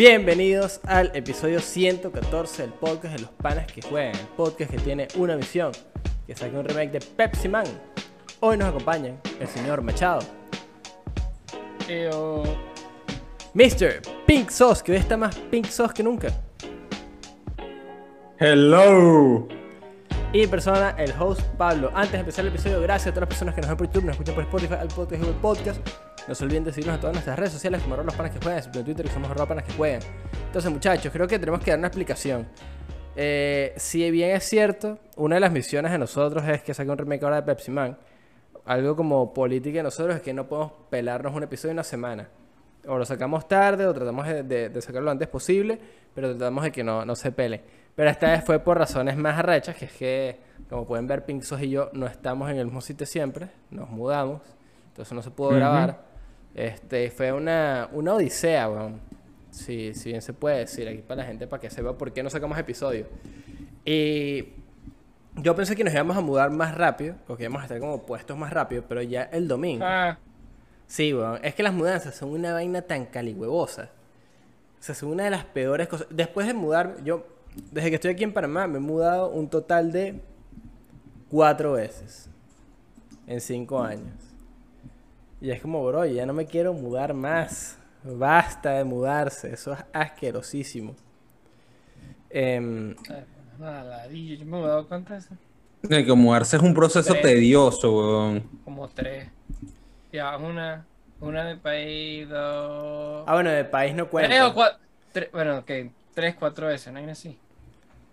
Bienvenidos al episodio 114 del podcast de los panas que juegan, el podcast que tiene una misión, que saque un remake de Pepsi Man. Hoy nos acompañan el señor Machado, Eo. Mr. Pink Sauce, que hoy está más Pink Sauce que nunca, Hello. Y mi persona, el host Pablo. Antes de empezar el episodio, gracias a todas las personas que nos ven por YouTube, nos escuchan por Spotify, al podcast y Podcast. No se olviden de seguirnos en todas nuestras redes sociales como los panas que juegan, en Twitter que somos panas que juegan. Entonces, muchachos, creo que tenemos que dar una explicación. Eh, si bien es cierto, una de las misiones de nosotros es que saque un remake ahora de Pepsi Man. Algo como política de nosotros es que no podemos pelarnos un episodio en una semana. O lo sacamos tarde o tratamos de sacarlo lo antes posible, pero tratamos de que no, no se pele. Pero esta vez fue por razones más arrechas, que es que, como pueden ver, Pink Sos y yo no estamos en el mismo sitio siempre, nos mudamos, entonces no se pudo grabar. Este, fue una, una odisea, weón. Sí, si bien se puede decir aquí para la gente, para que sepa por qué no sacamos episodios. Y yo pensé que nos íbamos a mudar más rápido, porque íbamos a estar como puestos más rápido, pero ya el domingo. Ah, Sí, weón. Es que las mudanzas son una vaina tan caligüevosa. O sea, son una de las peores cosas. Después de mudar, yo, desde que estoy aquí en Panamá, me he mudado un total de cuatro veces. En cinco años. Y es como, bro, ya no me quiero mudar más. Basta de mudarse. Eso es asquerosísimo. Nada, ladillo. Yo me he dado cuenta de eso. De que mudarse es un proceso Tres. tedioso, weón. Como tres. Ya, una. Una de país, dos. ah, bueno, de país no cuenta. tres o cuatro. bueno, ok. Tres, cuatro veces, ¿no hay así?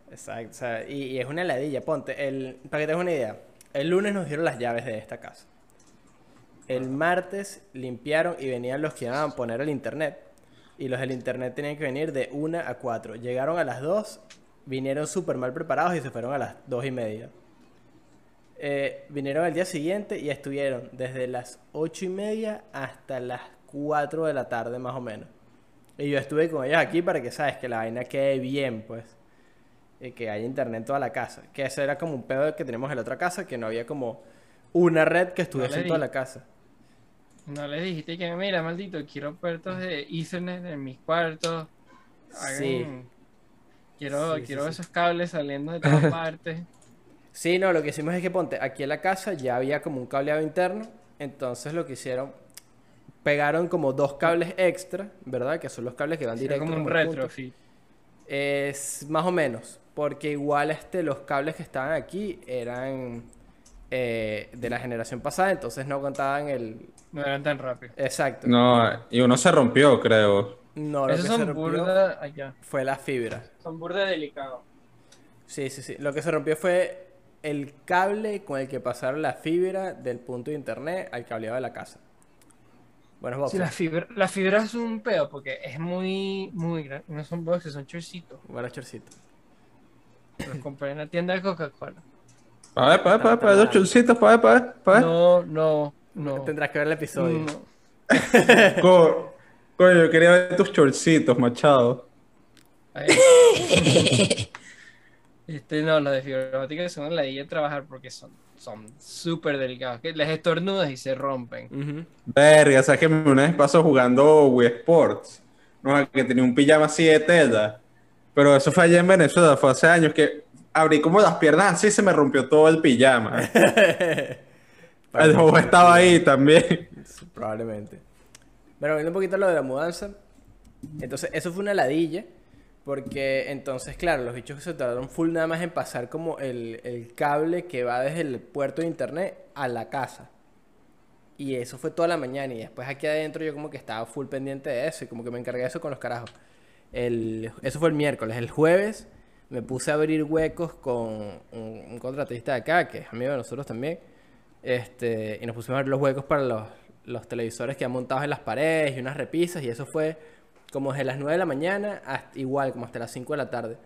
Exacto, o sea, y, y es una ladilla, ponte, el, para que tengas una idea, el lunes nos dieron las llaves de esta casa. El martes limpiaron y venían los que iban a poner el internet. Y los del internet tenían que venir de 1 a 4. Llegaron a las 2, vinieron súper mal preparados y se fueron a las 2 y media. Eh, vinieron al día siguiente y estuvieron desde las 8 y media hasta las 4 de la tarde más o menos. Y yo estuve con ellos aquí para que, sabes, que la vaina quede bien, pues y que haya internet en toda la casa. Que eso era como un pedo que tenemos en la otra casa, que no había como una red que estuviese en toda la casa. No le dijiste que, mira, maldito, quiero puertos de Ethernet en mis cuartos. Hagan- Sí. Quiero, Sí, quiero sí. esos cables saliendo de todas partes. Sí, no, lo que hicimos es que ponte, aquí en la casa ya había como un cableado interno, entonces lo que hicieron, pegaron como dos cables extra, ¿verdad? Que son los cables que van directo como un como punto. retrofit. Es más o menos, porque igual este, los cables que estaban aquí eran eh, de la generación pasada, entonces no contaban el... No eran tan rápido. Exacto. No, y uno se rompió, creo. No, lo Esos que se son rompió burda allá. fue la fibra. Son burda delicados. Sí, sí, sí. Lo que se rompió fue el cable con el que pasaron la fibra del punto de internet al cableado de la casa. Bueno, Bob. Sí, la fibra, la fibra es un pedo porque es muy, muy grande. No son boxes, son chorcitos. Bueno, chorcito. Los compré en la tienda de Coca-Cola. Pa' ver, pa' ver, pa' ver, dos chulcitos, pa' ver, pa' ver, pa' ver. No, no, no. Tendrás que ver el episodio. no. Co- Coño, yo quería ver tus chorcitos, machado. Ahí. Este, no, los de fibra óptica son la de trabajar porque son son súper delicados. Que les estornudas y se rompen. Ujú. Verga, sabes que una vez pasó jugando Wii Sports. No, que tenía un pijama así de tela. Pero eso fue allá en Venezuela, fue hace años que abrí como las piernas así y se me rompió todo el pijama. El juego estaba ahí también. Probablemente. Pero viendo un poquito lo de la mudanza. Entonces, eso fue una ladilla. Porque entonces, claro, los bichos se tardaron full nada más en pasar como el, el cable que va desde el puerto de internet a la casa. Y eso fue toda la mañana. Y después aquí adentro yo como que estaba full pendiente de eso. Y como que me encargué de eso con los carajos. El, eso fue el miércoles. El jueves me puse a abrir huecos con un, un contratista de acá, que es amigo de nosotros también. Este, y nos pusimos a abrir los huecos para los, los televisores que han montado en las paredes y unas repisas. Y eso fue como desde las 9 de la mañana hasta igual, como hasta las 5 de la tarde.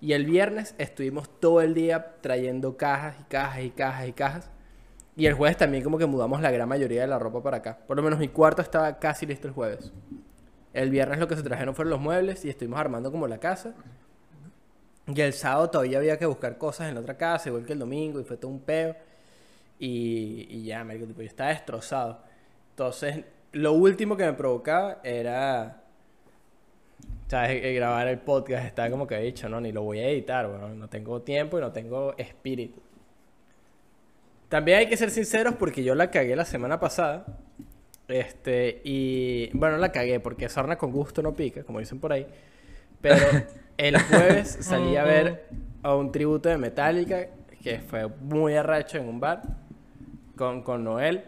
Y el viernes estuvimos todo el día trayendo cajas y cajas y cajas y cajas. Y el jueves también como que mudamos la gran mayoría de la ropa para acá. Por lo menos mi cuarto estaba casi listo el jueves. El viernes lo que se trajeron fueron los muebles y estuvimos armando como la casa. Y el sábado todavía había que buscar cosas en la otra casa, igual que el domingo, y fue todo un peo. Y, y ya, marico, tipo, yo estaba destrozado. Entonces, lo último que me provocaba era ¿Sabes? Grabar el podcast está como que he dicho, no, ni lo voy a editar, bueno, no tengo tiempo y no tengo espíritu. También hay que ser sinceros porque yo la cagué la semana pasada. Este, y bueno, la cagué porque sarna con gusto no pica, como dicen por ahí. Pero el jueves salí a ver a un tributo de Metallica que fue muy arracho en un bar con, con Noel,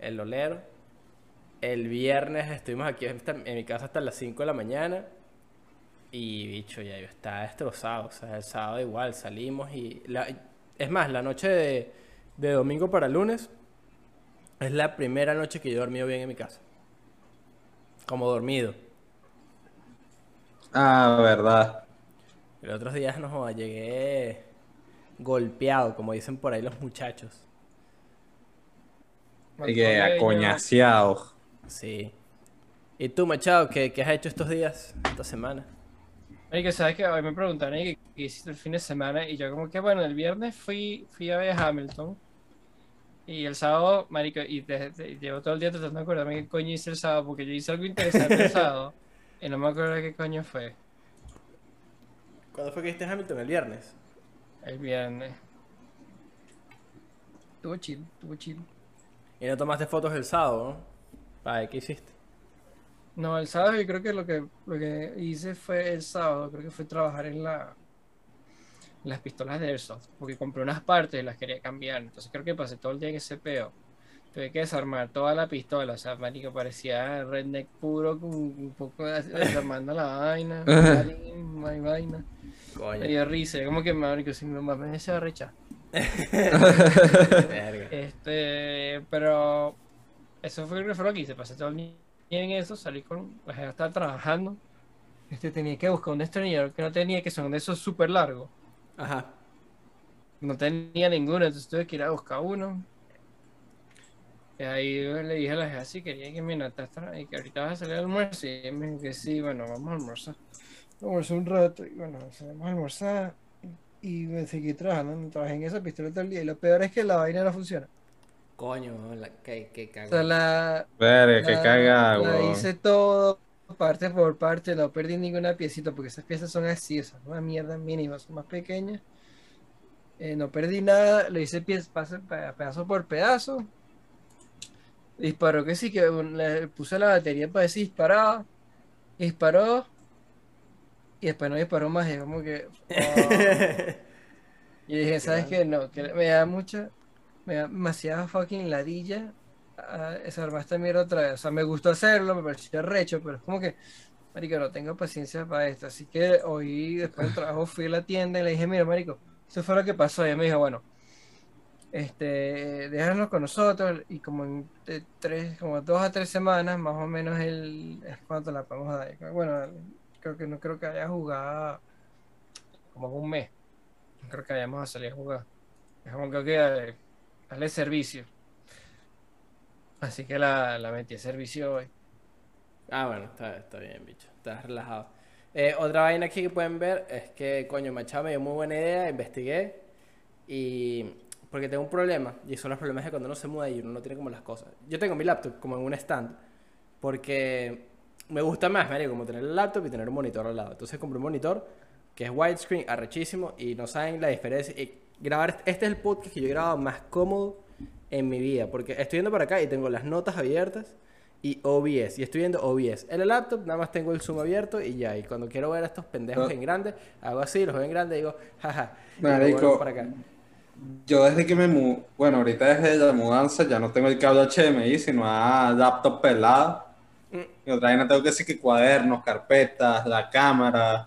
el olero. El viernes estuvimos aquí en mi casa hasta las 5 de la mañana. Y bicho, ya yo estaba destrozado. O sea, el sábado igual salimos y. la- es más, la noche de, de domingo para lunes es la primera noche que yo he dormido bien en mi casa. Como dormido. Ah, verdad. Los otros días no joda, llegué golpeado, como dicen por ahí los muchachos. Y que Mancoleño. acoñaseado. Sí. ¿Y tú, Machado, qué, qué has hecho estos días, esta semana? Marico, ¿sabes qué? Hoy me preguntaron ¿y qué, hiciste el fin de semana? Y yo como que, bueno, el viernes fui, fui a ver a Hamilton. Y el sábado, marico, y desde- llevo todo el día tratando de acordarme qué coño hice el sábado, porque yo hice algo interesante el sábado. Y no me acuerdo qué coño fue ¿Cuándo fue que viste Hamilton? ¿El viernes? el viernes. Estuvo chill, estuvo chill. Y no tomaste fotos el sábado, ¿no? Ay, ¿qué hiciste? No, el sábado yo creo que lo que lo que hice fue el sábado, creo que fue trabajar en la en las pistolas de Airsoft, porque compré unas partes y las quería cambiar, entonces creo que pasé todo el día en ese peo. Tuve que desarmar toda la pistola, o sea, marico, parecía redneck puro con un poco de desarmando la vaina, no hay vaina. Me Coño. dio risa, como que marico, si mi mamá me se va a rechar. Verga. Este, pero eso fue, fue lo que hice. Pasé todo el día en eso, salí con. Pues ya estaba trabajando. Este, tenía que buscar un destornillador que no tenía, que son de esos súper largos. Ajá. No tenía ninguno, entonces tuve que ir a buscar uno. Y ahí le dije a la jefa si quería que me notara y que ahorita vas a salir al almuerzo. Y me dijo que sí, bueno, vamos a almorzar. Almorzé un rato y bueno, salimos a almorzar. Y me seguí trabajando, trabajé en esa pistola todo el día. Y lo peor es que la vaina no funciona. Coño, la, qué, qué O sea, la, Verga, qué La- cagada, la weón. hice todo, parte por parte, no perdí ninguna piecita, porque esas piezas son así, o sea, una mierda mínima, son más pequeñas. Eh, no perdí nada, lo hice pieza, pedazo por pedazo. Disparó que sí, que le puse la batería para si disparaba. Disparó. Y después no disparó más, y como que. oh. Y dije, ¿sabes qué? No, que me da mucha, me da demasiada fucking ladilla a desarmar esta mierda otra vez. O sea, me gustó hacerlo, me pareció recho, pero es como que, marico, no tengo paciencia para esto. Así que hoy, después del trabajo, fui a la tienda y le dije, mira, marico, eso fue lo que pasó. Y ella me dijo, bueno, este, déjanos con nosotros y como en tres, como dos a tres semanas, más o menos el, es cuánto la podemos dar. Bueno, creo que no creo que haya jugado como un mes. No creo que vayamos a salir a jugar. Es como que darle servicio. Así que la, la metí servicio hoy. Ah, bueno, está, está bien, bicho. Estás relajado. Eh, otra vaina aquí que pueden ver es que, coño, Machado me dio muy buena idea, investigué y... Porque tengo un problema, y son los problemas de cuando uno se muda y uno no tiene como las cosas. Yo tengo mi laptop como en un stand, porque me gusta más, Mario, como tener el laptop y tener un monitor al lado. Entonces compré un monitor que es widescreen, arrechísimo, y no saben la diferencia. Y grabar, este este es el podcast que yo he grabado más cómodo en mi vida, porque estoy viendo para acá y tengo las notas abiertas y OBS. Y estoy viendo OBS. En el laptop nada más tengo el zoom abierto y ya. Y cuando quiero ver a estos pendejos Ah. en grande, hago así, los veo en grande y digo, jaja. y Marico. para acá. Yo desde que me mu bueno, ahorita desde la mudanza ya no tengo el cable HDMI, sino a laptop pelado. Mm. Y otra vez no tengo que decir que cuadernos, carpetas, la cámara.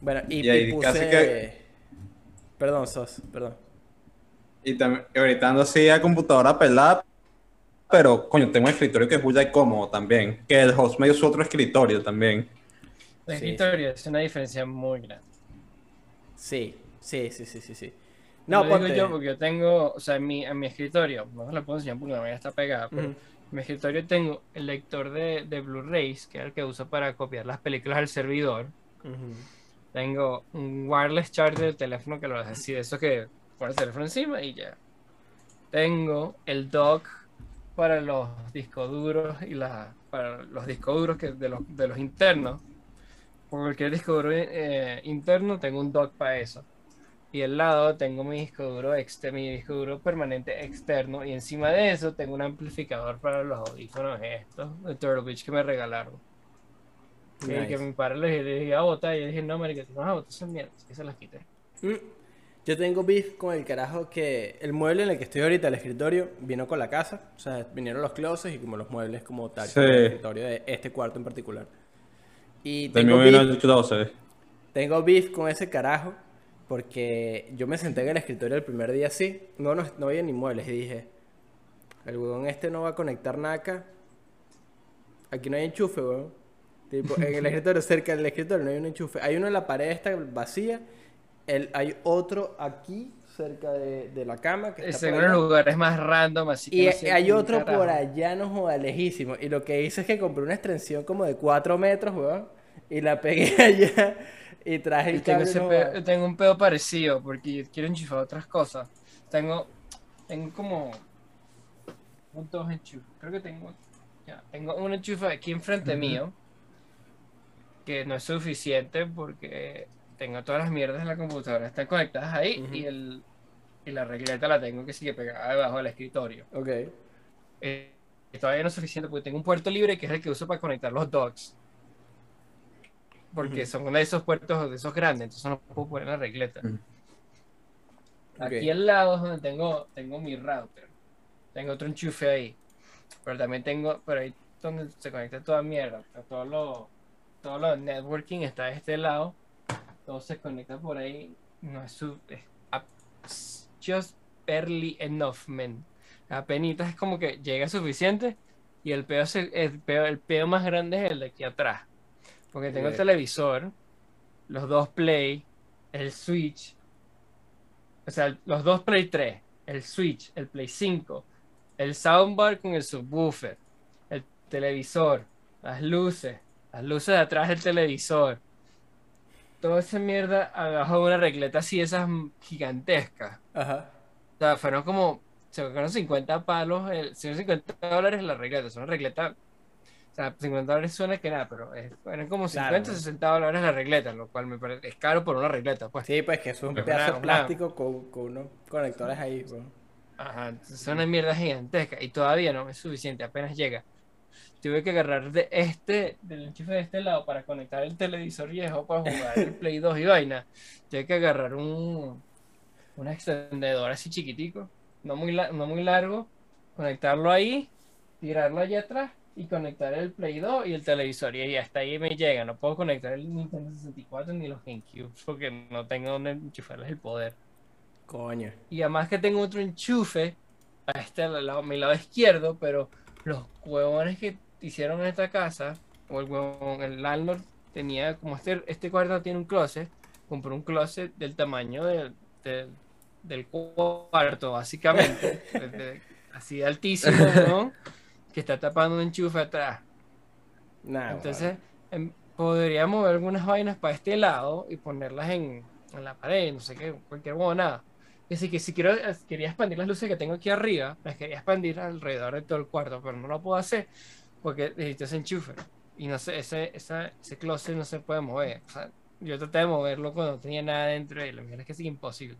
Bueno, y, Y ahí y puse... casi que- Perdón, Sos, perdón. Y también, ahorita ando así a computadora pelada, pero coño, tengo un escritorio que es muy cómodo también. Que el host medio su otro escritorio también. Sí, escritorio es una diferencia muy grande. Sí, sí, sí, sí, sí, sí. No, lo digo ponte... yo porque yo tengo, o sea, en mi, en mi escritorio, no se lo puedo enseñar porque la mía está pegada, pero en mi escritorio tengo el lector de, de Blu-rays, que es el que uso para copiar las películas al servidor. Ujú. Tengo un wireless charger del teléfono que lo hace así, de eso que pone el teléfono encima y ya. Tengo el dock para los discos duros y la, para los discos duros que de los, de los internos. por cualquier disco duro eh, interno, tengo un dock para eso. Y al lado tengo mi disco duro mi disco duro permanente externo. Y encima de eso tengo un amplificador para los audífonos estos de Turtle Beach que me regalaron. Y Nice. que mi padre les les iba a botar y yo dije, no, marica, no vas a botar esas mierdas, que se las quité. Mm. Yo tengo beef con el carajo que el mueble en el que estoy ahorita, el escritorio, vino con la casa. O sea, vinieron los closets y como los muebles como tal. Sí. el escritorio de este cuarto en particular. Y tengo vino beef, el 12. tengo beef con ese carajo porque yo me senté en el escritorio el primer día así. No, no, no había ni muebles y dije, el huevón este no va a conectar nada acá. Aquí no hay enchufe, weón. Tipo, en el escritorio, cerca del escritorio no hay un enchufe. Hay uno en la pared esta vacía. El, hay otro aquí, cerca de, de la cama. Que está Ese en lugares más random, así que Y no sé hay otro carajo. por allá, no joda, lejísimo. Y lo que hice es que compré una extensión como de 4 metros, weón. Y la pegué allá. Y traje Y el tengo, cable. no pedo- tengo un pedo parecido porque quiero enchufar otras cosas. Tengo, tengo como un dos enchufes. Creo que tengo, ya, tengo un enchufe aquí enfrente mío que no es suficiente porque tengo todas las mierdas de la computadora están conectadas ahí y el y la regleta la tengo que sigue pegada debajo del escritorio. Ok. Eh, todavía no es suficiente porque tengo un puerto libre que es el que uso para conectar los docks. Porque Ujú. son de esos puertos de esos grandes, entonces no puedo poner la regleta. Aquí al lado es donde tengo, tengo mi router. Tengo otro enchufe ahí. Pero también tengo, pero ahí donde se conecta toda mierda. todo lo, todo lo de networking está de este lado. Todo se conecta por ahí. No es su. Es just barely enough, man. Apenitas es como que llega suficiente. Y el pedo, se- el pedo, el pedo más grande es el de aquí atrás. Porque tengo el televisor, los dos Play, el Switch. O sea, los dos Play 3, el Switch, el Play 5, el soundbar con el subwoofer, el televisor, las luces, las luces de atrás del televisor. Toda esa mierda abajo de una regleta así, esas gigantescas. Ajá. O sea, fueron como, se fueron 50 palos, el, 50 dólares la regleta, es una regleta, o sea, 50 dólares suena que nada, pero es- eran como 50, Claro. 60 dólares la regleta, lo cual me parece, es caro por una regleta, pues. Sí, pues que es un pedazo de plástico con, con unos conectores ahí, weón. Ajá, es una mierda gigantesca y todavía no es suficiente, apenas llega. Tuve que agarrar de este, del enchufe de este lado para conectar el televisor viejo para jugar el Play 2 y vaina. Tuve que agarrar un, un extendedor así chiquitico, no muy, no muy largo, conectarlo ahí, tirarlo allá atrás y conectar el Play 2 y el televisor. Y hasta ahí me llega. No puedo conectar el Nintendo 64 ni los GameCube porque no tengo donde enchufarles el poder. Coño. Y además que tengo otro enchufe a este lado, mi lado izquierdo, pero los huevones que hicieron en esta casa, o el huevón, el landlord tenía, como este, este cuarto tiene un closet, compró un closet del tamaño del, del, del cuarto, básicamente, de- de- así de altísimo, ¿no? Que está tapando un enchufe atrás. Nada. Entonces, em, podría mover algunas vainas para este lado y ponerlas en, en la pared, no sé qué, cualquier huevonada. Así que si quiero, quería expandir las luces que tengo aquí arriba, las quería expandir alrededor de todo el cuarto, pero no lo puedo hacer porque necesito ese enchufe. Y no sé, ese, esa- ese closet no se puede mover. O sea, yo traté de moverlo cuando no tenía nada dentro y la verdad es que es imposible.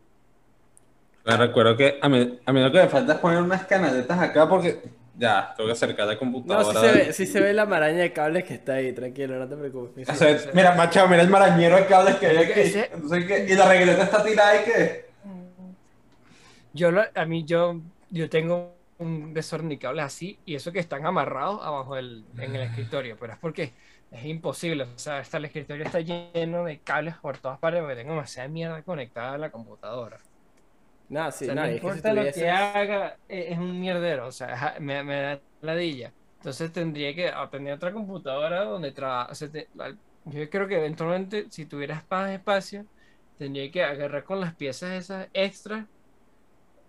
Me recuerdo que a mí, a mí lo que me falta es poner unas canaletas acá porque ya, tengo que acercar la No, computadora. sí se, ve, sí se ve la maraña de cables que está ahí, tranquilo, no te preocupes. O sea, mira, macho, mira el marañero de cables que hay aquí. Ese- Entonces, ¿qué? Y la regleta está tirada y que. Yo, lo- a mí, yo, yo tengo un desorden de cables así y eso que están amarrados abajo del, en el escritorio, pero es porque es imposible. O sea, hasta el escritorio está lleno de cables por todas partes porque tengo demasiada mierda conectada a la computadora. No, O sí, sea, no, que si importa lo que haga, e- es un mierdero. O sea, me, me da ladilla. Entonces tendría que tener otra computadora donde trabajar. yo creo que eventualmente, si tuvieras más espacio, tendría que agarrar con las piezas esas extras,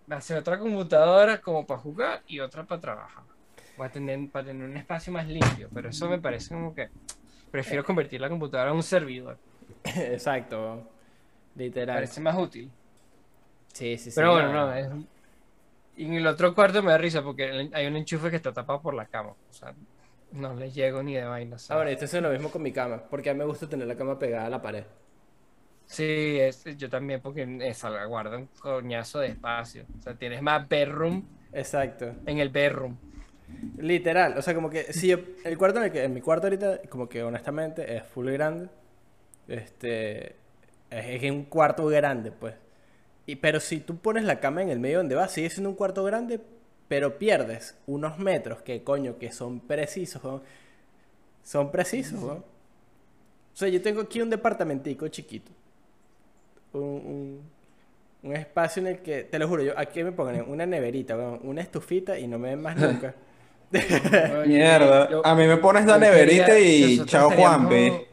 hacer otra computadora como para jugar y otra para trabajar. Para tener, para tener un espacio más limpio. Pero eso me parece como que prefiero convertir la computadora en un servidor. Exacto. Literal. parece más útil. Sí, sí, sí. Pero bueno, no. es... Y en el otro cuarto me da risa porque hay un enchufe que está tapado por la cama. O sea, No le llego ni de vaina. ¿sabes? bueno, esto es lo mismo con mi cama, porque a mí me gusta tener la cama pegada a la pared. Sí, es- yo también, porque esa guarda un coñazo de espacio. O sea, tienes más bedroom Exacto. en el bedroom. Literal, o sea, como que si yo, el cuarto en el que, en mi cuarto ahorita, como que honestamente es full grande. Este, es, es un cuarto grande, pues. Y, pero si tú pones la cama en el medio donde va, sigue siendo un cuarto grande, pero pierdes unos metros que coño, que son precisos, weón. Son precisos, weón. O sea, yo tengo aquí un departamentico chiquito. Un, un, un espacio en el que, te lo juro, yo aquí me ponen una neverita, weón, una estufita y no me ven más nunca. Mierda. yo- A mí me pones la neverita quería- y chao Juanpe.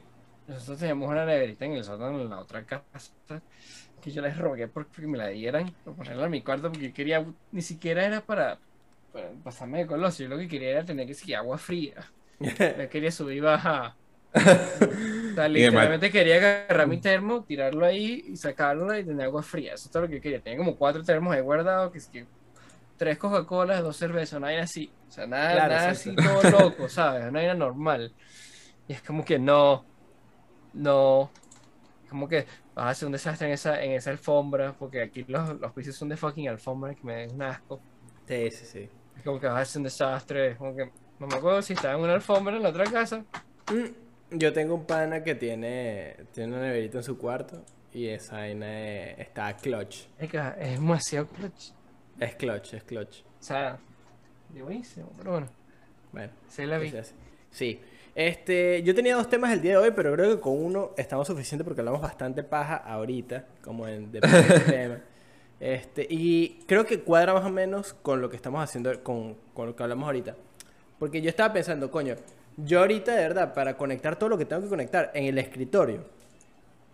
Nosotros teníamos una neverita en el sótano en la otra casa que yo les rogué porque me la dieran por ponerla en mi cuarto porque yo quería, ni siquiera era para, para pasarme de colosio, yo lo que quería era tener que seguir agua fría. No quería subir y bajar. O sea, literalmente quería agarrar mi termo, tirarlo ahí y sacarlo y tener agua fría. Eso es todo lo que quería. Tenía como cuatro termos ahí guardados, que es que tres Coca-Colas, dos cervezas, una vaina así. O sea, nada, Claro, nada así todo loco, ¿sabes? Una vaina normal. Y es como que no, no, como que vas a hacer un desastre en esa, en esa alfombra, porque aquí los, los pisos son de fucking alfombra que me den un asco. Sí, sí, sí. Es como que vas a hacer un desastre, es como que no me acuerdo si estaba en una alfombra en la otra casa. Mm, Yo tengo un pana que tiene, tiene una neverita en su cuarto y esa vaina es- está clutch. Es demasiado clutch. Es clutch, es clutch. O sea, de buenísimo, pero bueno, Bueno, se la ¿qué vi. Sí. Este, yo tenía dos temas el día de hoy, pero creo que con uno estamos suficiente porque hablamos bastante paja ahorita, como en de tema. Este, y creo que cuadra más o menos con lo que estamos haciendo, con, con lo que hablamos ahorita. Porque yo estaba pensando, coño, yo ahorita de verdad, para conectar todo lo que tengo que conectar en el escritorio,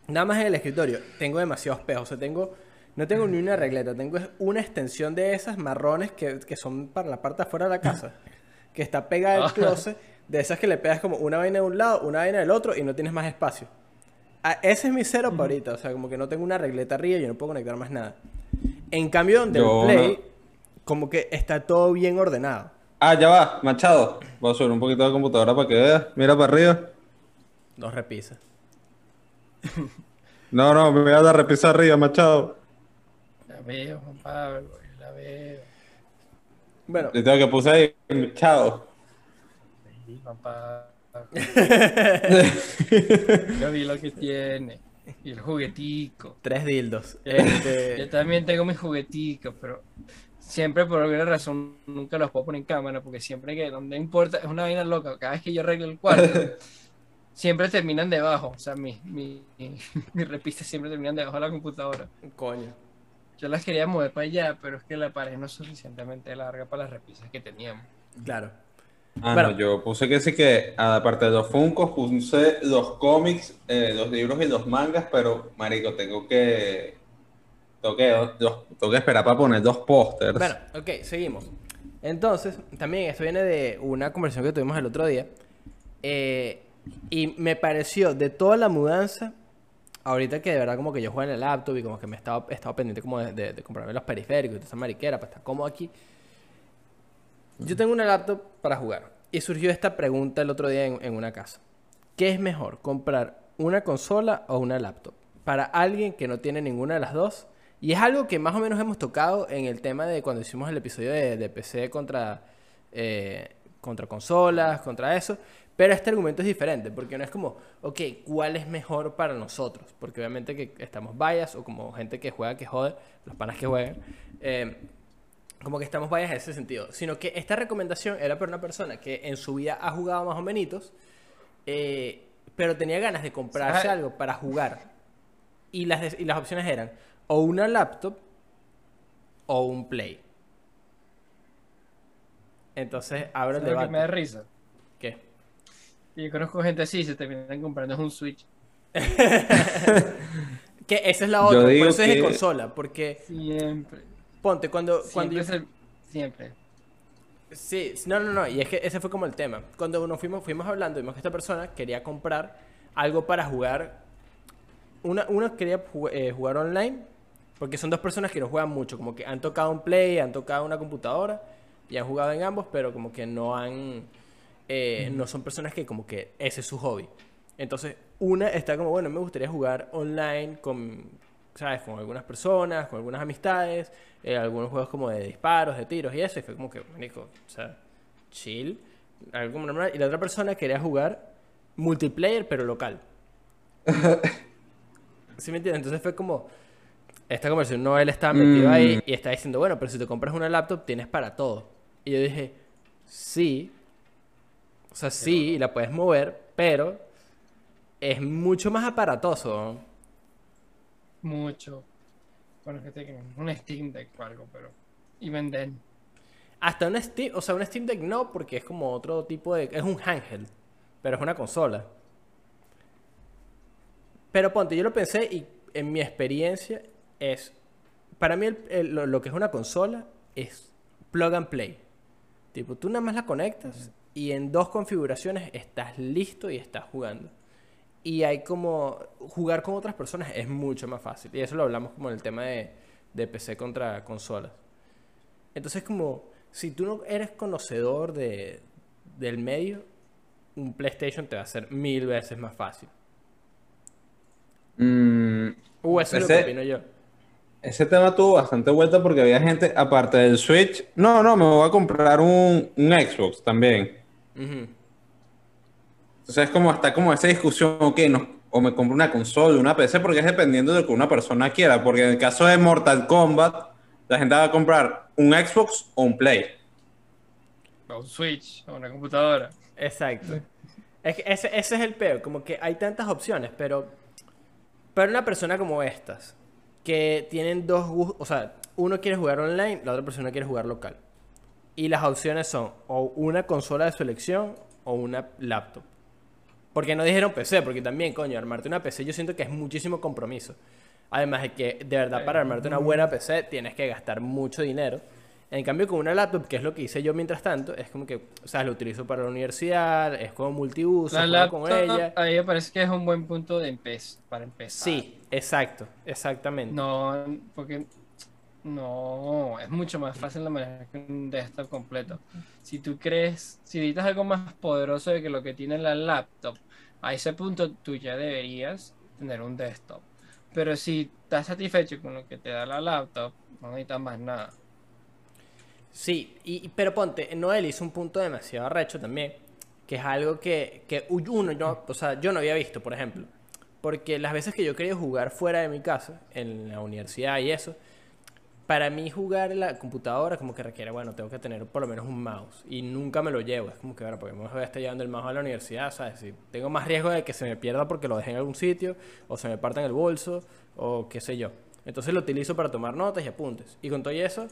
nada más en el escritorio, tengo demasiados espejos. O sea, tengo, no tengo ni una regleta, tengo una extensión de esas marrones que, que son para la parte de afuera de la casa, que está pegada al closet, de esas que le pegas como una vaina de un lado, una vaina del otro y no tienes más espacio. Ah, ese es mi cero para ahorita, o sea, como que no tengo una regleta arriba y yo no puedo conectar más nada. En cambio, donde Yo el Play, no- como que está todo bien ordenado. Ah, ya va, Machado. Voy a subir un poquito la computadora para que veas. Mira para arriba. Dos repisas. No, no, me voy a dar repisa arriba, Machado. La veo, Juan Pablo, la veo. Bueno, Le tengo que puse ahí, Machado. Sí, Juan Pablo. Yo vi lo que tiene. Y el juguetico. tres dildos. Yo Este, también tengo mis jugueticos, pero siempre por alguna razón nunca los puedo poner en cámara porque siempre que no importa, es una vaina loca. Cada vez que yo arreglo el cuarto, siempre terminan debajo. O sea, mis mi, mis repistas siempre terminan debajo de la computadora. coño. Yo las quería mover para allá, pero es que la pared no es suficientemente larga para las repisas que teníamos. Claro. Ah, Bueno. no, yo puse que sí que, aparte de los Funkos, puse los cómics, eh, los libros y los mangas, pero, marico, tengo que... Tengo que, tengo que esperar para poner dos pósters. Bueno, ok, seguimos. Entonces, también esto viene de una conversación que tuvimos el otro día. eh, y me pareció de toda la mudanza, ahorita que de verdad como que yo juego en el laptop y como que me he estado pendiente como de, de- de comprarme los periféricos y toda esa mariquera para estar cómodo aquí. Yo tengo una laptop para jugar. Y surgió esta pregunta el otro día en, en una casa. ¿Qué es mejor, comprar una consola o una laptop? Para alguien que no tiene ninguna de las dos. Y es algo que más o menos hemos tocado en el tema de cuando hicimos el episodio de, de PC contra, eh, contra consolas, contra eso. Pero este argumento es diferente, porque no es como, ok, ¿cuál es mejor para nosotros? Porque obviamente que estamos bias o como gente que juega que jode, los panas que juegan. eh, como que estamos vayas en ese sentido, sino que esta recomendación era para una persona que en su vida ha jugado más o menos, eh, pero tenía ganas de comprarse algo para jugar. Y las, y las opciones eran o una laptop o un play. Entonces, abro el ¿Sabes lo que me da debate. risa? ¿Qué? Yo conozco gente así, se terminan comprando un Switch. Que esa es la otra, por eso es de consola, porque Siempre. ponte cuando cuando Siempre. yo- es el- siempre. Sí, no, no, no, y es que ese fue como el tema. Cuando nos fuimos, fuimos hablando, vimos que esta persona quería comprar algo para jugar. Una, una quería eh, jugar online, porque son dos personas que no juegan mucho, como que han tocado un play, han tocado una computadora y han jugado en ambos, pero como que no han eh, no son personas que como que ese es su hobby. Entonces, una está como, bueno, me gustaría jugar online con, ¿sabes? Con algunas personas, con algunas amistades, eh, algunos juegos como de disparos, de tiros y eso. Y fue como que, manico, o sea, chill, algo como normal. Y la otra persona quería jugar multiplayer, pero local. ¿Sí me entiendes? Entonces fue como, esta conversación no él estaba metido Mm. ahí y está diciendo, bueno, pero si te compras una laptop tienes para todo. Y yo dije, sí. O sea, sí, y la puedes mover, pero es mucho más aparatoso. Mucho. Bueno, que tengan un Steam Deck o algo, pero. Y venden. Hasta un Steam, o sea, un Steam Deck no, porque es como otro tipo de... Es un handheld, pero es una consola. Pero ponte, yo lo pensé y en mi experiencia es... Para mí el- el- lo, lo que es una consola es plug and play. Tipo, tú nada más la conectas y en dos configuraciones estás listo y estás jugando. Y hay como... Jugar con otras personas es mucho más fácil. Y eso lo hablamos como en el tema de, de PC contra consolas. Entonces, como, si tú no eres conocedor de, del medio, un PlayStation te va a ser mil veces más fácil. Mm, Uh, eso es lo que opino yo. Ese tema tuvo bastante vuelta porque había gente, aparte del Switch, no, no, me voy a comprar un, un Xbox también. Ujú. Entonces es como, está como esa discusión, ok, no, o me compro una consola, una PC, porque es dependiendo de lo que una persona quiera. Porque en el caso de Mortal Kombat, la gente va a comprar un Xbox o un Play. O un Switch, o una computadora. Exacto. Es que ese, ese es el peor, como que hay tantas opciones, pero para una persona como estas, que tienen dos gustos, o sea, uno quiere jugar online, la otra persona quiere jugar local. Y las opciones son o una consola de su elección o una laptop. Porque no dijeron PC, porque también, coño, armarte una PC yo siento que es muchísimo compromiso. Además de que, de verdad, para armarte una buena PC tienes que gastar mucho dinero. En cambio, con una laptop, que es lo que hice yo mientras tanto, es como que, o sea, lo utilizo para la universidad, es como multiuso, La laptop, con ella. a mí me parece que es un buen punto de empezar, para empezar. Sí, exacto, exactamente. No, porque no, es mucho más fácil de manejar que un desktop completo. Si tú crees, si necesitas algo más poderoso de que lo que tiene la laptop, a ese punto tú ya deberías tener un desktop. Pero si estás satisfecho con lo que te da la laptop, no necesitas más nada. Sí, y, pero ponte, Noel hizo un punto demasiado arrecho también, que es algo que, que uno, yo, o sea, yo no había visto, por ejemplo. Porque las veces que yo quería jugar fuera de mi casa, en la universidad y eso, para mí jugar la computadora como que requiere, bueno, tengo que tener por lo menos un mouse. Y nunca me lo llevo. Es como que, bueno, porque me voy a estar llevando el mouse a la universidad, ¿sabes? Si tengo más riesgo de que se me pierda porque lo dejé en algún sitio, o se me parta en el bolso, o qué sé yo. Entonces lo utilizo para tomar notas y apuntes. Y con todo eso,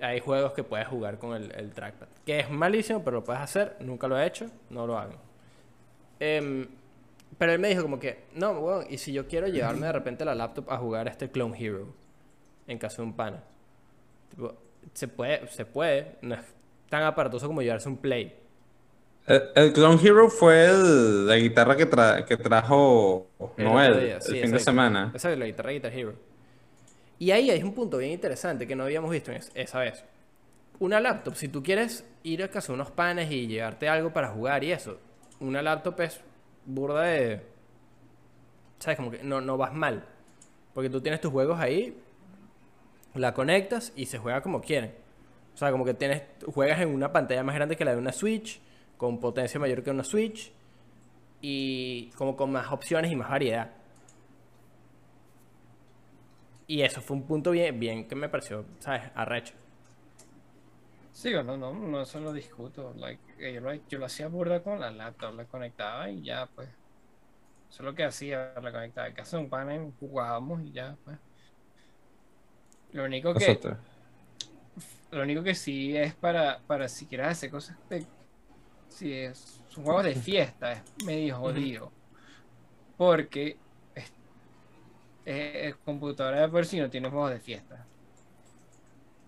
hay juegos que puedes jugar con el, el trackpad. Que es malísimo, pero lo puedes hacer. Nunca lo he hecho, no lo hagan. Em, pero él me dijo como que, no, bueno, y si yo quiero llevarme de repente la laptop a jugar a este Clone Hero, en caso de un pana. Tipo, se puede, se puede, no es tan aparatoso como llevarse un Play. El, el Clone Hero fue el- la guitarra que, tra- que trajo El Noel día, el sí, fin de semana. Esa es la guitarra Guitar Hero. Y ahí hay un punto bien interesante que no habíamos visto en es- esa vez. Una laptop, si tú quieres ir a casa unos panes y llevarte algo para jugar y eso, una laptop es burda de... ¿Sabes? Como que no, no vas mal. Porque tú tienes tus juegos ahí, la conectas y se juega como quieren. O sea, como que tienes, juegas en una pantalla más grande que la de una Switch, con potencia mayor que una Switch, y como con más opciones y más variedad. Y eso fue un punto bien, bien que me pareció, ¿sabes? Arrecho. Sí no, no, no eso lo discuto. Like, eh, yo, lo, yo lo hacía burda con la laptop, la conectaba y ya, pues. Eso es lo que hacía, la conectaba. De un panel jugábamos y ya, pues. Lo único que, Nosotros. lo único que sí es para, para si quieres hacer cosas de, si es son juegos de fiesta, es medio jodido. Porque es computadora de por sí no tiene juegos de fiesta.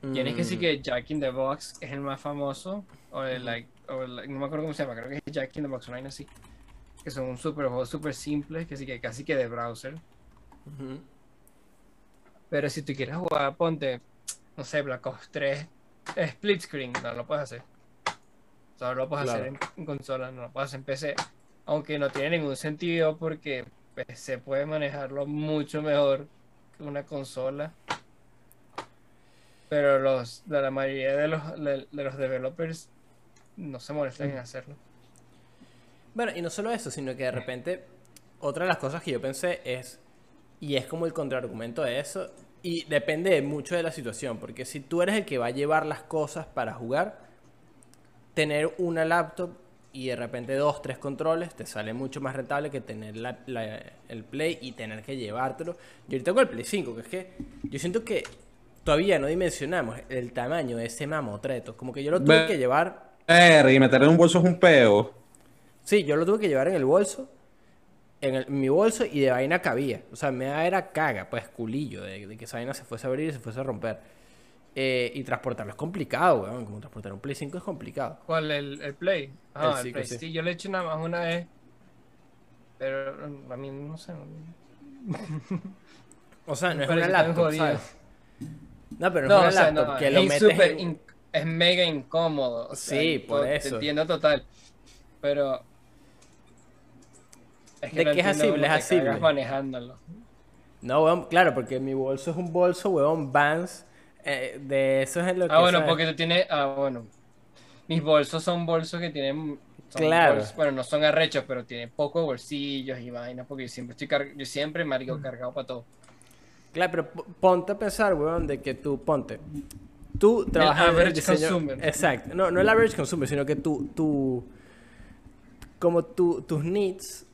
Tienes que decir Mm, que Jack in the Box es el más famoso. O el, like, o el- no me acuerdo cómo se llama, creo que es Jack in the Box, no hay así. Que son un super juegos super simples, que sí que casi que de browser. Pero si tú quieres jugar, ponte, no sé, Black Ops 3, split screen, no lo puedes hacer. Solo lo puedes hacer en, en consola, no lo puedes hacer en PC. Aunque no tiene ningún sentido porque PC puede manejarlo mucho mejor que una consola. Pero los, de la mayoría de los, de, de los developers no se molestan en hacerlo. Bueno, y no solo eso, sino que de repente, otra de las cosas que yo pensé es, y es como el contraargumento de eso, y depende mucho de la situación, porque si tú eres el que va a llevar las cosas para jugar, tener una laptop y de repente dos, tres controles, te sale mucho más rentable que tener la- la- el Play y tener que llevártelo. Yo ahorita con el Play 5, que es que yo siento que todavía no dimensionamos el tamaño de ese mamotreto. Como que yo lo tuve Ve- que llevar y meterle en un bolso es un peo. Sí, yo lo tuve que llevar en el bolso, en, el- en mi bolso y de vaina cabía. O sea, me da era caga, pues culillo, de, de que esa vaina se fuese a abrir y se fuese a romper. Eh, y transportarlo es complicado, weón. Como transportar un Play 5 es complicado. ¿Cuál? ¿El, el Play? Ah, El el, Play. sí. Sí, yo le he hecho nada más una vez. Pero mm, a mí no sé. O sea, no es una laptop. ¿sabes? No, pero no, No, es o una sea, laptop no, que lo es metes súper en- in- es mega incómodo. o sea, Sí, por te eso. entiendo total. Pero. Es ¿De no qué es asible? Es te asible. manejándolo. No, weón, claro, porque mi bolso es un bolso, weón, Vans. Eh, de eso es lo que... Ah, bueno, ¿sabes? porque tú tienes. Ah, bueno. Mis bolsos son bolsos que tienen. Claro. bueno, no son arrechos, pero tienen pocos bolsillos y vainas. Porque yo siempre estoy car- yo siempre, Mm. marico, cargado para todo. Claro, pero po- ponte a pensar, weón, de que tú, ponte. Tú trabajas en el average diseño... consumer. Exacto. No, no el average consumer, sino que tú, tú... Como tú, tus needs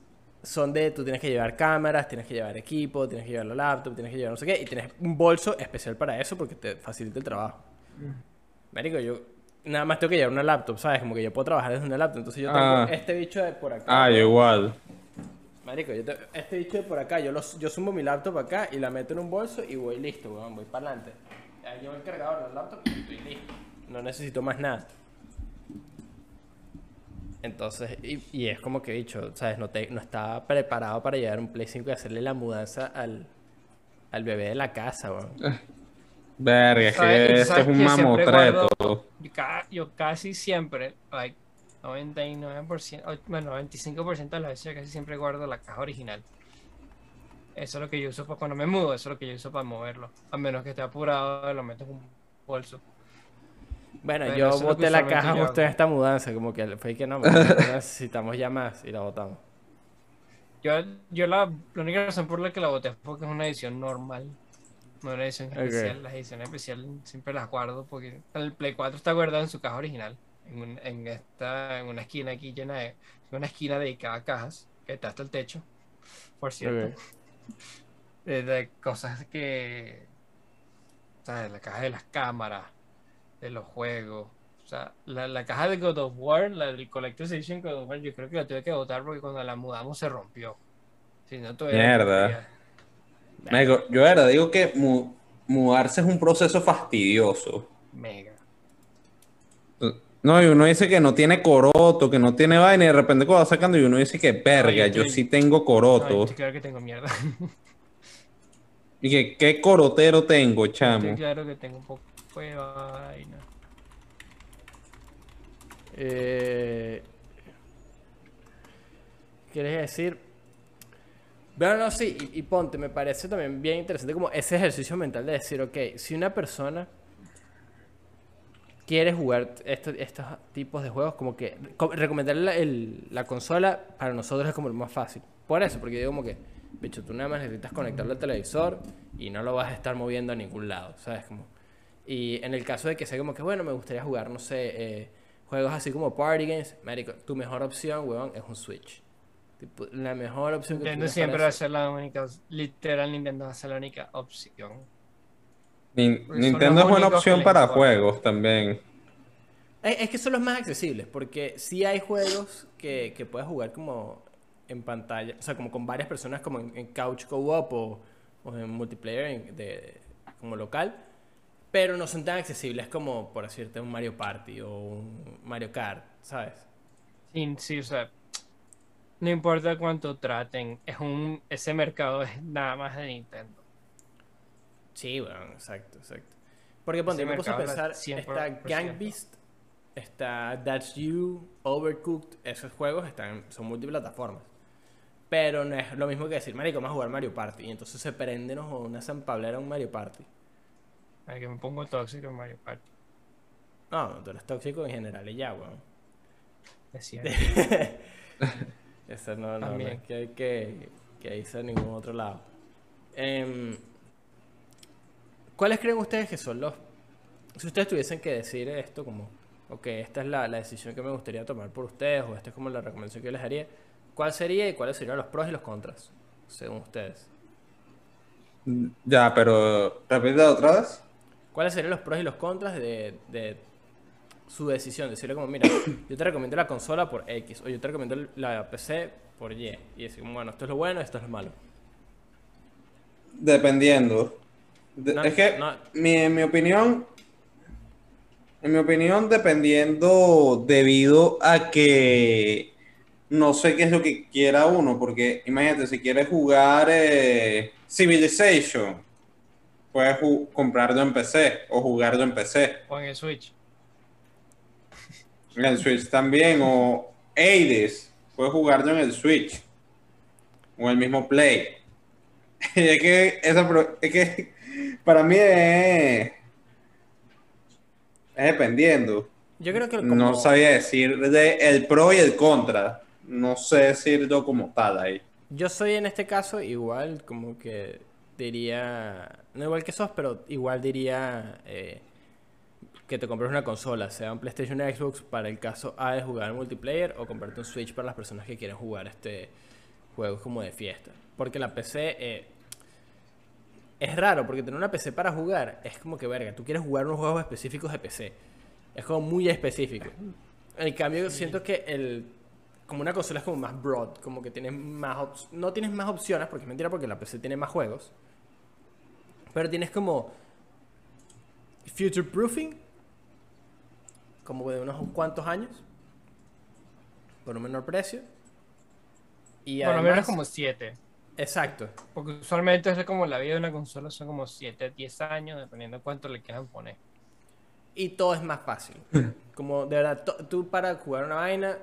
son de... Tú tienes que llevar cámaras, tienes que llevar equipo, tienes que llevar la laptop, tienes que llevar no sé qué. Y tienes un bolso especial para eso porque te facilita el trabajo. Marico, yo... Nada más tengo que llevar una laptop, ¿sabes? Como que yo puedo trabajar desde una laptop. Entonces yo tengo Ah. este bicho de por acá. Ah, igual. Marico, yo te- este bicho de por acá, yo, los, yo sumo mi laptop acá y la meto en un bolso y voy listo, weón, voy para adelante. Ahí llevo el cargador del laptop y estoy listo. No necesito más nada. Entonces, y, y es como que he dicho, ¿sabes? No, te, no estaba preparado para llevar un Play 5 y hacerle la mudanza al, al bebé de la casa, weón. Verga, es ¿Sabes? que Y este es un mamotreto. Yo, yo casi siempre, like 99%, o- bueno, 95% de las veces yo casi siempre guardo la caja original. Eso es lo que yo uso para cuando me mudo, eso es lo que yo uso para moverlo. A menos que esté apurado, lo meto en un bolso. Bueno, Pero yo es boté la caja yo justo en esta mudanza, como que fue que no, necesitamos ya más y la botamos. Yo, yo la, la única razón por la que la boté fue porque es una edición normal. No una edición especial. Las ediciones especiales siempre las guardo porque el Play 4 está guardado en su caja original. En, un- en esta, en una esquina aquí llena de. Una esquina dedicada a cajas. Que está hasta el techo. Por cierto. De, de cosas que. ¿Sabes? La caja de las cámaras. De los juegos. O sea, la, la caja de God of War, la del Collector's Edition God of War, yo creo que la tuve que botar porque cuando la mudamos se rompió. Si no, todavía Mierda. Marico, yo verdad digo que mu- mudarse es un proceso fastidioso. Mega. No, y uno dice que no tiene coroto, que no tiene vaina, y de repente cuando va sacando, y uno dice que verga, yo sí tengo No, coroto. estoy claro que tengo mierda. Y que qué corotero tengo, Estoy chamo. claro que tengo un poco de vaina. Eh, ¿Quieres decir? Bueno, no, sí, y, ponte, me parece también bien interesante como ese ejercicio mental de decir, ok, si una persona quiere jugar estos, estos tipos de juegos, como que co- recomendarle la, consola para nosotros es como lo más fácil. Por eso, porque yo como que, bicho, tú nada más necesitas conectarlo al televisor y no lo vas a estar moviendo a ningún lado, ¿sabes? Como, y en el caso de que sea como que, bueno, me gustaría jugar, no sé, eh, juegos así como party games, marico, tu mejor opción, weón, es un Switch. Tipo, la mejor opción que Nintendo siempre va a ser la única. Literal, Nintendo va a ser la única opción. Nintendo es buena opción para importa. juegos también. Es, es que son los más accesibles, porque sí hay juegos que, que puedes jugar como en pantalla, o sea, como con varias personas, como en, en couch co-op o, o en multiplayer en- de, como local, pero no son tan accesibles como, por decirte, un Mario Party o un Mario Kart, ¿sabes? Sí, sí, o sea, no importa cuánto traten, es un, ese mercado es nada más de Nintendo. Sí, bueno, exacto, exacto. Porque ponte, me puse a pensar, 100%. está Gang Beast, está That's You, Overcooked, esos juegos están, son multiplataformas. Pero no es lo mismo que decir, marico, vamos a jugar Mario Party. Y entonces se prenden o una zampablera un Mario Party. Ay, que me pongo tóxico en Mario Party. No, tú eres tóxico en general y ya, weón. Es cierto. Eso no, no, no es que hay que, que irse a ningún otro lado. Em, ¿Cuáles creen ustedes que son los... Si ustedes tuviesen que decir esto como, ok, esta es la, la decisión que me gustaría tomar por ustedes o esta es como la recomendación que yo les haría, ¿cuál sería y cuáles serían los pros y los contras, según ustedes? Ya, pero repite otra vez. ¿Cuáles serían los pros y los contras de, de su decisión? Decirle como, mira, yo te recomiendo la consola por X, o yo te recomiendo la PC por Y. Y decir, bueno, esto es lo bueno, esto es lo malo. Dependiendo. De- No, es que, no. mi, en mi opinión, en mi opinión, dependiendo debido a que no sé qué es lo que quiera uno, porque imagínate, si quieres jugar eh, Civilization, puedes comprarlo en PC o jugarlo en PC. O en el Switch. En el Switch también, o Hades, puedes jugarlo en el Switch. O el mismo Play. es que, esa, pro- es que para mí es, es dependiendo. Yo creo que como... No sabía decir de el pro y el contra. No sé decirlo como tal ahí. Yo soy en este caso igual, como que diría, no igual que sos, pero igual diría eh, que te compres una consola, sea un PlayStation o Xbox para el caso A de jugar multiplayer o comprarte un Switch para las personas que quieren jugar este juegos como de fiesta. Porque la PC eh, es raro, porque tener una PC para jugar es como que verga, tú quieres jugar unos juegos específicos de PC. Es como muy específico. En cambio, siento que el como una consola es como más broad, como que tienes más op- no tienes más opciones, porque es mentira porque la PC tiene más juegos. Pero tienes como future proofing como de unos cuantos años por un menor precio. Y Por lo además, menos como 7. exacto. Porque usualmente es como la vida de una consola son como 7, 10 años, dependiendo de cuánto le quieran poner. Y todo es más fácil. Como de verdad, tú para jugar una vaina,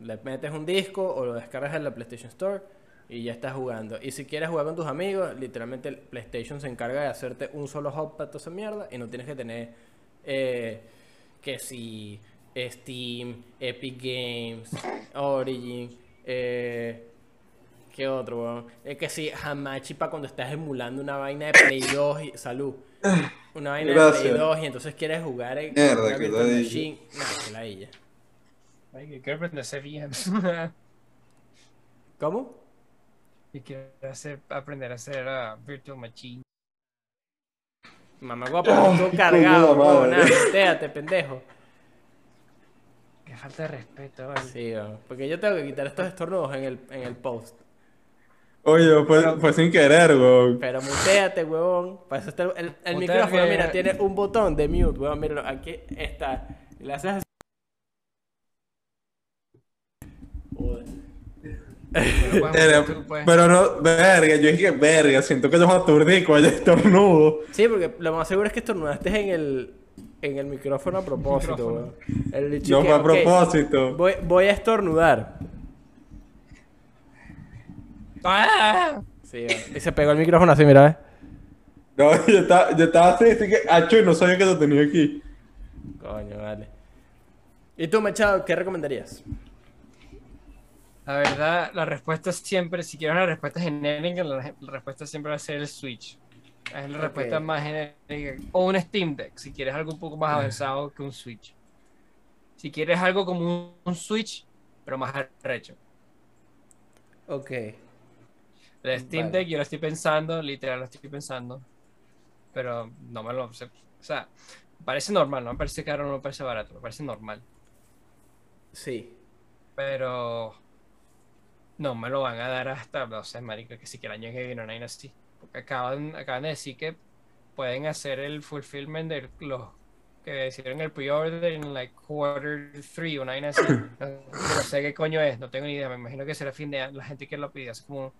le metes un disco o lo descargas en la PlayStation Store y ya estás jugando. Y si quieres jugar con tus amigos, literalmente el PlayStation se encarga de hacerte un solo hub para toda esa mierda y no tienes que tener eh, que si Steam, Epic Games, Origin, eh, ¿qué otro? weón? Eh, que si Hamachi para cuando estás emulando una vaina de Play 2 y salud. Una vaina de. Play 2 y entonces quieres jugar en Mierda, una que Virtual ladilla. Machine. Nah, que ladilla. Ay, que quiero aprender a hacer VMs. ¿Cómo? y quiero hacer, aprender a hacer ah, Virtual Machine. Mamá guapo, no estuvo cargado, nada, muteate, pendejo. Qué falta de respeto, vale. Sí, weón, porque yo tengo que quitar estos estornudos en el, en el post. Oye, fue, fue sin querer, weón. Pero muteate, huevón. Para eso está el, el- micrófono, que- mira, tiene un botón de mute, huevón. Míralo, aquí está. Le haces Pero no, verga, yo dije, verga, siento que los aturdí con el estornudo. Sí, porque lo más seguro es que estornudaste en el, en el micrófono a propósito, Micrófono. weón. No fue a propósito. Voy, voy a estornudar. ¡Ah! Sí, y se pegó el micrófono así, mira, ¿eh? No, yo estaba, yo estaba así, así que, acho, y no sabía que lo tenía aquí. Coño, vale. ¿Y tú, Machado, qué recomendarías? La verdad, la respuesta siempre, si quieres una respuesta genérica, la, la respuesta siempre va a ser el Switch. Es la respuesta más genérica. O un Steam Deck, si quieres algo un poco más avanzado que un Switch. Si quieres algo como un, un Switch, pero más arrecho. Ok. El Steam Vale. Deck yo lo estoy pensando, literal lo estoy pensando. Pero no me lo. O sea, parece normal, no me parece caro, no me parece barato, me parece normal. Sí. Pero no me lo van a dar hasta, no sé, marico, que si que el año que viene vaina así. Porque acaban, acaban de decir que pueden hacer el fulfillment de los que hicieron el pre-order en like quarter 3, una vaina así. No, no sé qué coño es, no tengo ni idea. Me imagino que será fin de año. La gente que lo pide hace como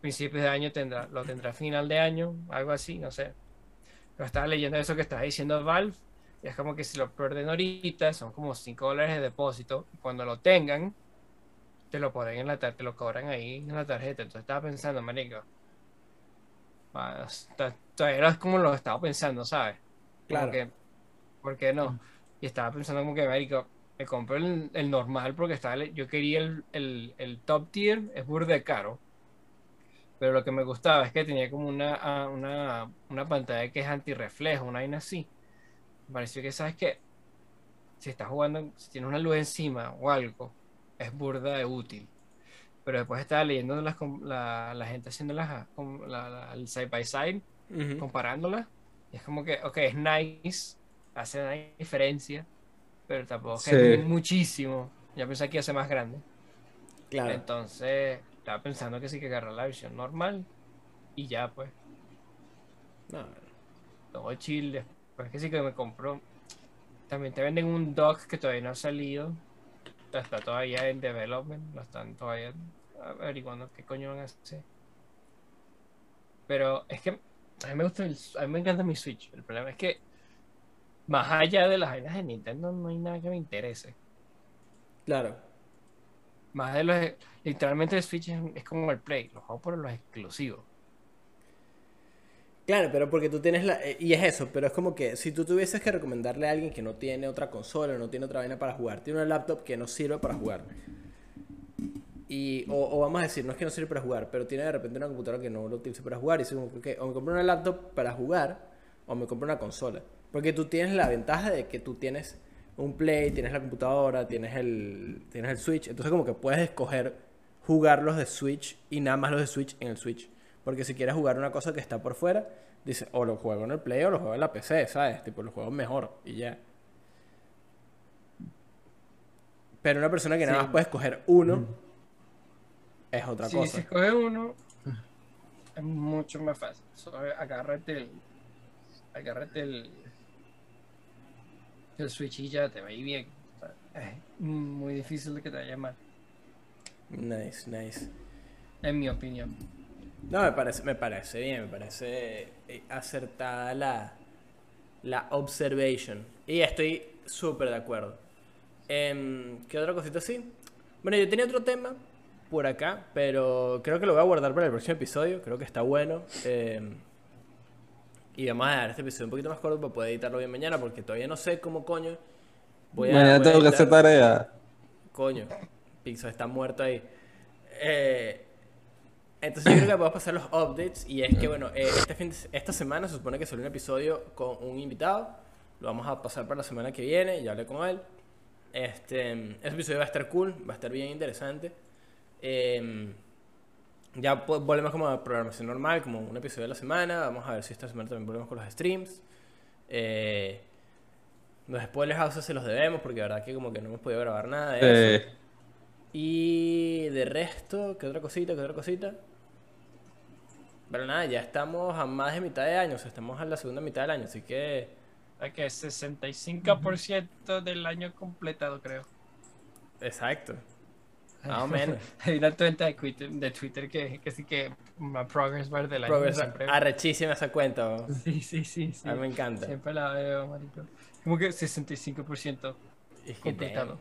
principios de año tendrá, lo tendrá final de año, algo así, no sé. Pero estaba leyendo eso que estaba diciendo Valve, Y es como que si lo pierden ahorita, son como 5 dólares de depósito. Y cuando lo tengan, te lo ponen en la tarjeta, te lo cobran ahí en la tarjeta. Entonces estaba pensando, marico. ah, está- Todavía es como lo estaba pensando, ¿sabes? Como Claro. que, ¿por qué no? Y estaba pensando como que, marico, me compro el, el normal porque estaba, yo quería el, el, el top tier, es burde caro. Pero lo que me gustaba es que tenía como una, ah, una, una pantalla que es antirreflejo, una vaina así. Me pareció que, ¿sabes qué? Si estás jugando, si tienes una luz encima o algo, es burda de útil. Pero después estaba leyendo las, la, la gente haciendo las, la- el side by side Ujú. comparándola. Y es como que, ok, es nice, hace una diferencia, pero tampoco Sí. es muchísimo. Ya pensé que iba a ser más grande. Claro. Entonces, estaba pensando que sí que agarrar la versión normal y ya, pues, No, todo chill. Pues que sí que me compró. También te venden un dock que todavía no ha salido. Está todavía en development. Lo están todavía averiguando qué coño van a hacer. Pero es que a mí me gusta el- a mí me encanta mi Switch. El problema es que más allá de las vainas de Nintendo no hay nada que me interese. claro. Más de los literalmente el Switch es, es como el Play, los juego por los exclusivos. Claro, pero porque tú tienes la... eh, Y es eso, pero es como que si tú tuvieses que recomendarle a alguien que no tiene otra consola, no tiene otra vaina para jugar, tiene una laptop que no sirve para jugar. Y, o, o vamos a decir, no es que no sirve para jugar, pero tiene de repente una computadora que no lo utiliza para jugar y dice como que, o me compro una laptop para jugar o me compro una consola. Porque tú tienes la ventaja de que tú tienes un Play, tienes la computadora, tienes el, tienes el Switch, entonces como que puedes escoger jugar los de Switch y nada más los de Switch en el Switch. Porque si quieres jugar una cosa que está por fuera, dices, o lo juego en el Play o lo juego en la PC, ¿sabes? Tipo, lo juego mejor y ya. Pero una persona que nada más puede escoger uno es otra si cosa. se escoge uno, es mucho más fácil. Agárrate el. Agárrate el. El Switch y ya te va a ir bien. Es muy difícil de que te vaya mal, Nice, nice. en mi opinión. No, me parece, me parece bien, me parece eh, acertada la, la observation. Y estoy súper de acuerdo. Em, ¿Qué otra cosita así? Bueno, yo tenía otro tema por acá, pero creo que lo voy a guardar para el próximo episodio. Creo que está bueno. Em, y vamos a dar este episodio un poquito más corto para poder editarlo bien mañana, porque todavía no sé cómo coño. Voy a, Mañana voy a tengo que hacer tarea. Coño, Pixar está muerto ahí. Eh, entonces yo creo que podemos pasar los updates y es que bueno, eh, este fin de- esta semana se supone que salió un episodio con un invitado. Lo vamos a pasar para la semana que viene, ya hablé con él. Este, ese episodio va a estar cool, va a estar bien interesante. Eh, ya volvemos como a programación normal, como un episodio de la semana. Vamos a ver si esta semana también volvemos con los streams. Eh, los spoilers houses se los debemos porque la verdad que como que no hemos podido grabar nada de eso. Y de resto, ¿qué otra cosita? ¿Qué otra cosita? Pero nada, ya estamos a más de mitad de año, o sea, estamos a la segunda mitad del año, así que que 65% del año completado, creo. exacto. Más o menos. Hay una cuenta de Twitter, de Twitter que, que sí que una progress bar del año. Progress, arrechísima esa cuenta, bro. Sí, sí, sí, sí. a mí me encanta. Siempre la veo, marico. Como que 65% Es que completado.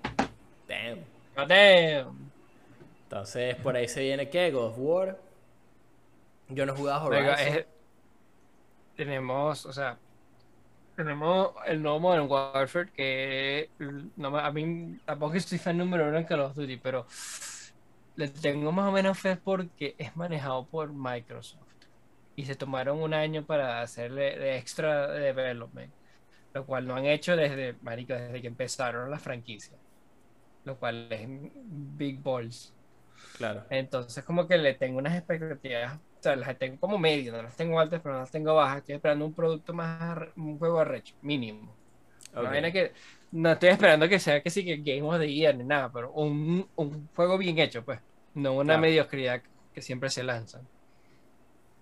damn, damn. God damn. Entonces, por ahí se viene, ¿qué? God of War. Yo no he jugado Horizon. Es- tenemos, o sea, tenemos el nuevo Modern Warfare que no, a mí tampoco estoy fan número uno en Call of Duty, pero le tengo más o menos fe porque es manejado por Microsoft y se tomaron un año para hacerle de extra development, lo cual no han hecho desde, marico, desde que empezaron la franquicia, lo cual es big balls. Claro. Entonces, como que le tengo unas expectativas, o sea, las tengo como medio, no las tengo altas, pero no las tengo bajas. Estoy esperando un producto más, un juego arrecho, mínimo. Una Ok. vaina que no estoy esperando que sea que sí que Game of the Year ni nada, pero un, un juego bien hecho, pues. No una Claro. mediocridad que siempre se lanzan.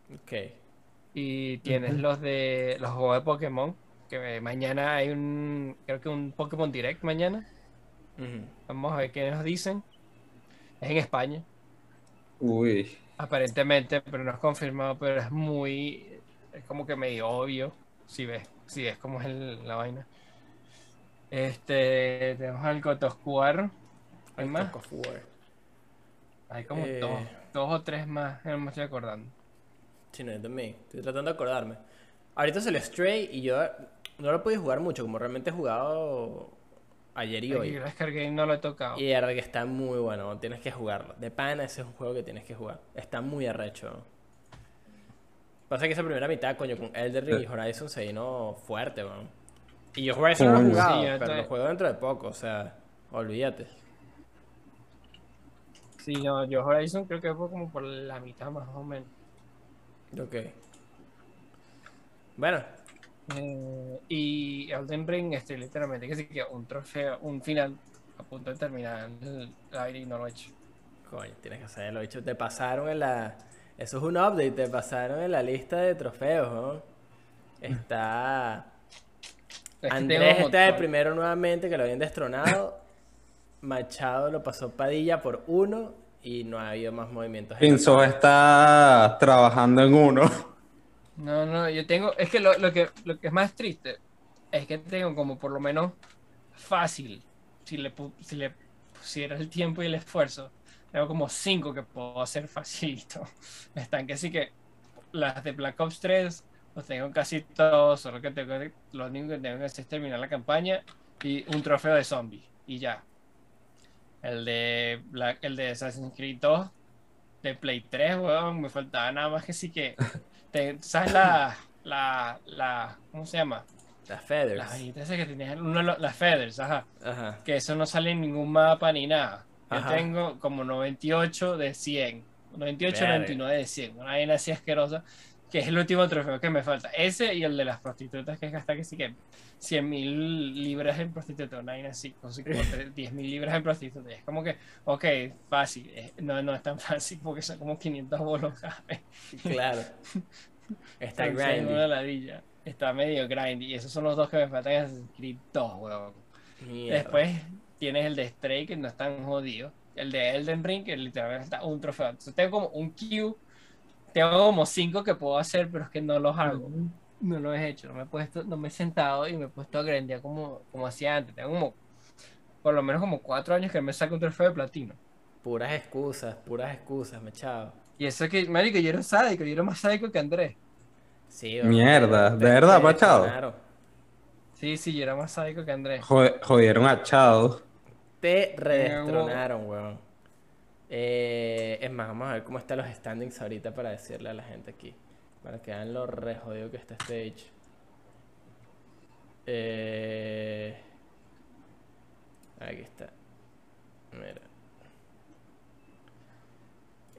Ok. Y tienes los de los juegos de Pokémon, que mañana hay un, creo que un Pokémon Direct mañana. Vamos a ver qué nos dicen. Es en España. uy. Aparentemente, pero no es confirmado, pero es muy, es como que medio obvio, si ves, si ves cómo es el- la vaina. Este, tenemos al War. ¿Hay El más? Hay como Eh. dos, dos o tres más, no me estoy acordando. Sí, no, yo también. Estoy tratando de acordarme. Ahorita salió Stray y yo no lo pude jugar mucho, como realmente he jugado ayer y hoy. y no lo he tocado. Y verdad que está muy bueno, tienes que jugarlo. De pana ese es un juego que tienes que jugar. Está muy arrecho. Pasa que esa primera mitad, coño, con Elder Ring y Horizon se vino fuerte, weón. Y yo Horizon no lo he jugado, Sí, yo pero estoy- lo juego dentro de poco, o sea, olvídate. Sí, no, yo Horizon creo que fue como por la mitad más o menos. Ok. Bueno, Eh, y Elden Ring, este, literalmente, que sí que un trofeo, un final a punto de terminar el aire y no lo he hecho. coño, tienes que hacerlo. Bicho, te pasaron en la. Eso es un update, te pasaron en la lista de trofeos, ¿no? Está. Es que Andrés está de primero nuevamente, que lo habían destronado. Machado lo pasó Padilla por uno y no ha habido más movimientos. Pinzo está trabajando en uno. No, no, yo tengo, es que lo, lo que lo que es más triste es que tengo como por lo menos fácil, si le, si le pusiera el tiempo y el esfuerzo, tengo como cinco que puedo hacer facilito. Están que sí que las de Black Ops 3 los tengo casi todos, solo que tengo, lo único que tengo que es terminar la campaña y un trofeo de zombie y ya. El de Black, el de Assassin's Creed 2 de Play 3, weón, me faltaba nada más que sí que te- ¿Sabes la, la, la, ¿cómo se llama? Las Feathers. Las vainitas que tenías, los- las feathers, ajá. Ajá. Que eso no sale en ningún mapa ni nada. Yo Ajá. tengo como 98 de 100. 98, Verga. 99 de 100. Una vaina así asquerosa. Que es el último trofeo que me falta. Ese y el de las prostitutas, que es gastar que sí que 100 mil libras en prostituta. Una vaina así, con 10 mil libras en prostituta. Es como que, ok, fácil. No, no es tan fácil porque son como 500 bolos. Claro. Está grindy. una ladilla. Está medio grindy. Y esos son los dos que me faltan en Assassin's Creed 2, weón. Después tienes el de Stray, que no es tan jodido. El de Elden Ring, que literalmente está un trofeo. Entonces tengo como un queue. Tengo como cinco que puedo hacer, pero es que no los hago. No lo he hecho. No me he puesto, no me he sentado y me he puesto a grandear como, como hacía antes. Tengo como, por lo menos como cuatro años que me saco un trofeo de platino. Puras excusas, puras excusas, machado. Y eso que, marico, yo era sádico, yo era más sádico que Andrés. Sí, Mierda, ¿de verdad, Machado? destronaron. Sí, sí, yo era más sádico que Andrés. Jodieron a Chado. Te redestronaron, weón. Eh, es más, vamos a ver cómo están los standings ahorita para decirle a la gente aquí. Para que vean lo re jodido que está este stage. Eh, aquí está. Mira.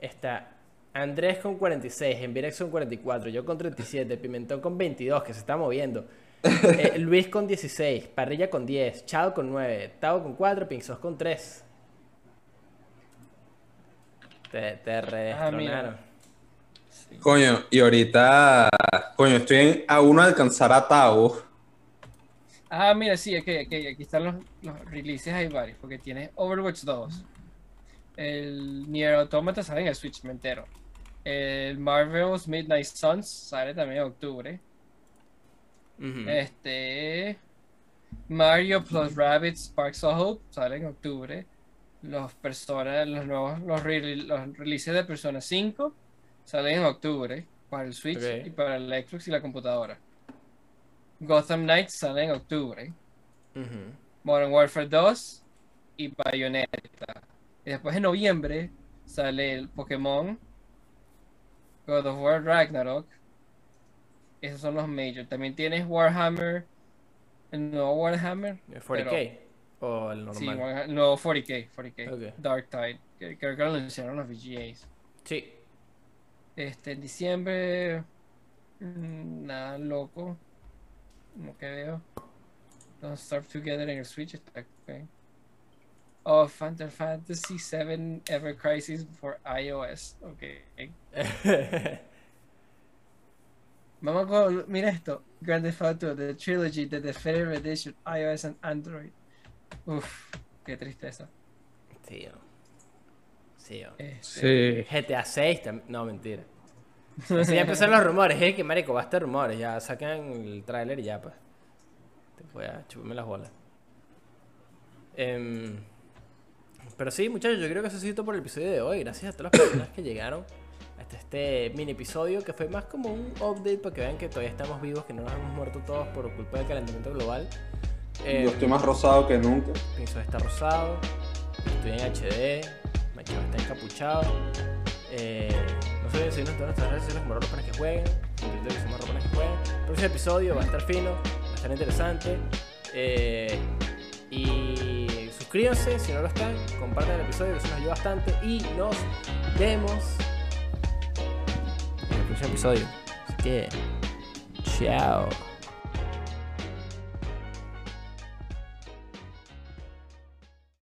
Está Andrés con 46, Envirex con 44, yo con 37, Pimentón con 22, que se está moviendo. Eh, Luis con 16, Parrilla con 10, Chao con 9, Tao con 4, Pinzos con 3. Te, te redestronaron. Sí. Coño, y ahorita, coño, estoy en- a uno de alcanzar a Tavo. Ah, mira, sí, aquí, aquí, aquí están los, los releases, hay varios, porque tienes Overwatch 2, el Nier Automata sale en el Switch, me entero. El Marvel's Midnight Suns sale también en octubre. Este Mario plus Rabbids Sparks of Hope sale en octubre. Los Persona, los nuevos, los, re- los releases de Persona 5 salen en octubre para el Switch y para el Xbox y la computadora. Gotham Knights sale en octubre. Modern Warfare 2 y Bayonetta. Y después en noviembre sale el Pokémon, God of War Ragnarok. Esos son los major. También tienes Warhammer, el nuevo Warhammer. 40k o el normal. Nuevo 40k, 40k. Ok. Dark Tide, creo que lo anunciaron los VGAs. Sí. Este, en diciembre, mm, nada loco. Como que veo. Don't Starve Together en el Switch está ok. Oh, Final Fantasy VII Ever Crisis for iOS. Ok. Vamos con, mira esto. Grand Theft Auto, The Trilogy, The Definitive Edition, iOS and Android. Uf, qué tristeza. Tío. Sí, o- Este, Sí. GTA 6 también. No, mentira. Así ya empezaron los rumores. Es que, marico, basta de rumores. Ya sacan el tráiler y ya, pues. Te voy a chuparme las bolas. Em, pero sí, muchachos, yo creo que eso ha sido todo por el episodio de hoy. Gracias a todas las personas que llegaron hasta este mini episodio que fue más como un update para que vean que todavía estamos vivos, que no nos hemos muerto todos por culpa del calentamiento global. Yo estoy más rosado que nunca. Pinzo está rosado, estoy en HD, Macho está encapuchado. Eh, no olviden seguirnos en todas nuestras redes sociales como Ropa para que jueguen. En Twitter que somos para que jueguen. El próximo episodio va a estar fino, va a estar interesante. Eh, y suscríbanse si no lo están, compartan el episodio que eso nos ayuda bastante. Y nos vemos en el próximo episodio. Así que, chao.